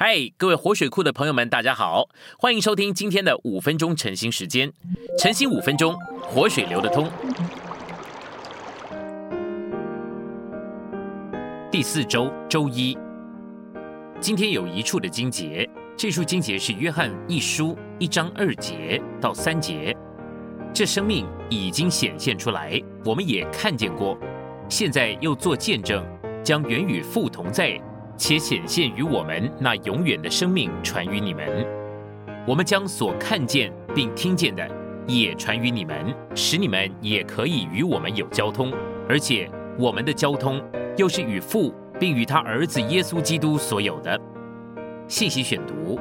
嗨，各位活水库的朋友们，大家好，欢迎收听今天的五分钟晨兴时间。晨兴五分钟，活水流得通。第四周周一，今天有一处的经节，这处经节是约翰一书一章二节到三节。这生命已经显现出来，我们也看见过，现在又做见证，将原与父同在。且显现于我们那永远的生命传于你们，我们将所看见并听见的也传于你们，使你们也可以与我们有交通。而且我们的交通又是与父并与他儿子耶稣基督所有的。信息选读：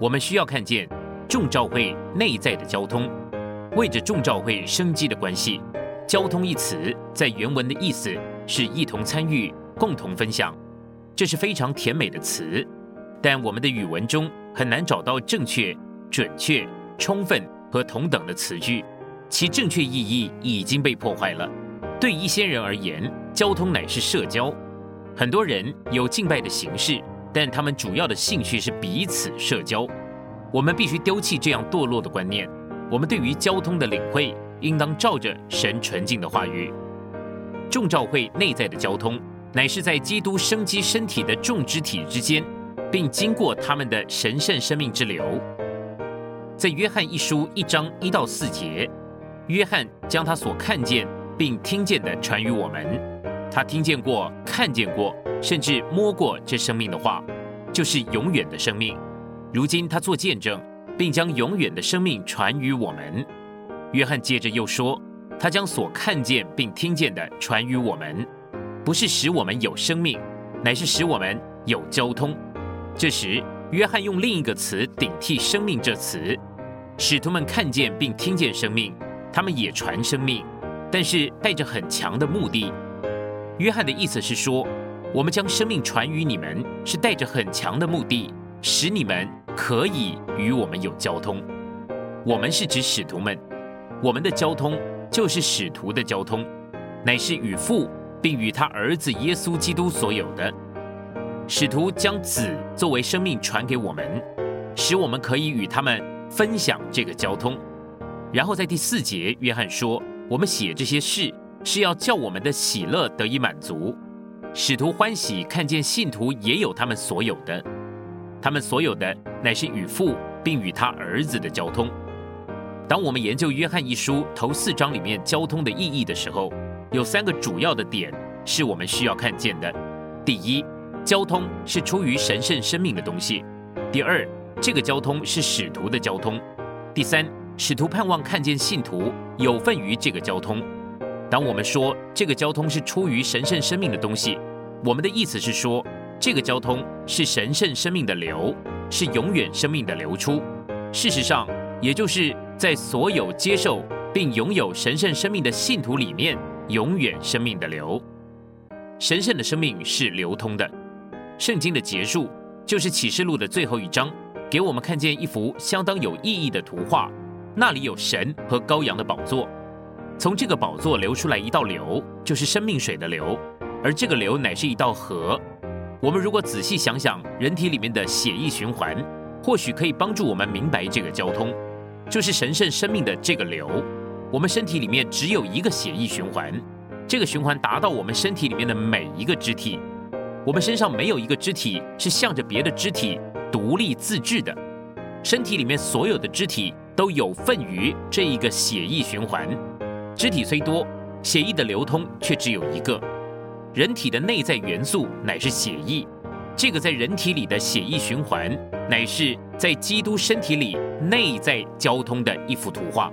我们需要看见众召会内在的交通，为着众召会生机的关系，交通一词在原文的意思是一同参与、共同分享。这是非常甜美的词，但我们的语文中很难找到正确、准确、充分和同等的词句，其正确意义已经被破坏了。对一些人而言，交通乃是社交。很多人有敬拜的形式，但他们主要的兴趣是彼此社交。我们必须丢弃这样堕落的观念。我们对于交通的领会，应当照着神纯净的话语。众召会内在的交通。乃是在基督生机身体的众肢体之间，并经过他们的神圣生命之流。在约翰一书一章一到四节，约翰将他所看见并听见的传于我们。他听见过、看见过，甚至摸过这生命的话，就是永远的生命。如今他做见证，并将永远的生命传于我们。约翰接着又说，他将所看见并听见的传于我们。不是使我们有生命，乃是使我们有交通。这时，约翰用另一个词顶替“生命”这词。使徒们看见并听见生命，他们也传生命，但是带着很强的目的。约翰的意思是说，我们将生命传于你们，是带着很强的目的，使你们可以与我们有交通。我们是指使徒们，我们的交通就是使徒的交通，乃是与父。并与他儿子耶稣基督所有的使徒将子作为生命传给我们，使我们可以与他们分享这个交通。然后在第四节，约翰说：“我们写这些事是要叫我们的喜乐得以满足。使徒欢喜看见信徒也有他们所有的，他们所有的乃是与父并与他儿子的交通。当我们研究约翰一书头四章里面交通的意义的时候。”有三个主要的点是我们需要看见的：第一，交通是出于神圣生命的东西；第二，这个交通是使徒的交通；第三，使徒盼望看见信徒有份于这个交通。当我们说这个交通是出于神圣生命的东西，我们的意思是说，这个交通是神圣生命的流，是永远生命的流出。事实上，也就是在所有接受并拥有神圣生命的信徒里面。永远生命的流，神圣的生命是流通的。圣经的结束就是启示录的最后一章，给我们看见一幅相当有意义的图画。那里有神和羔羊的宝座，从这个宝座流出来一道流，就是生命水的流，而这个流乃是一道河。我们如果仔细想想人体里面的血液循环，或许可以帮助我们明白这个交通，就是神圣生命的这个流。我们身体里面只有一个血液循环，这个循环达到我们身体里面的每一个肢体。我们身上没有一个肢体是向着别的肢体独立自治的，身体里面所有的肢体都有份于这一个血液循环。肢体虽多，血液的流通却只有一个。人体的内在元素乃是血液，这个在人体里的血液循环，乃是在基督身体里内在交通的一幅图画。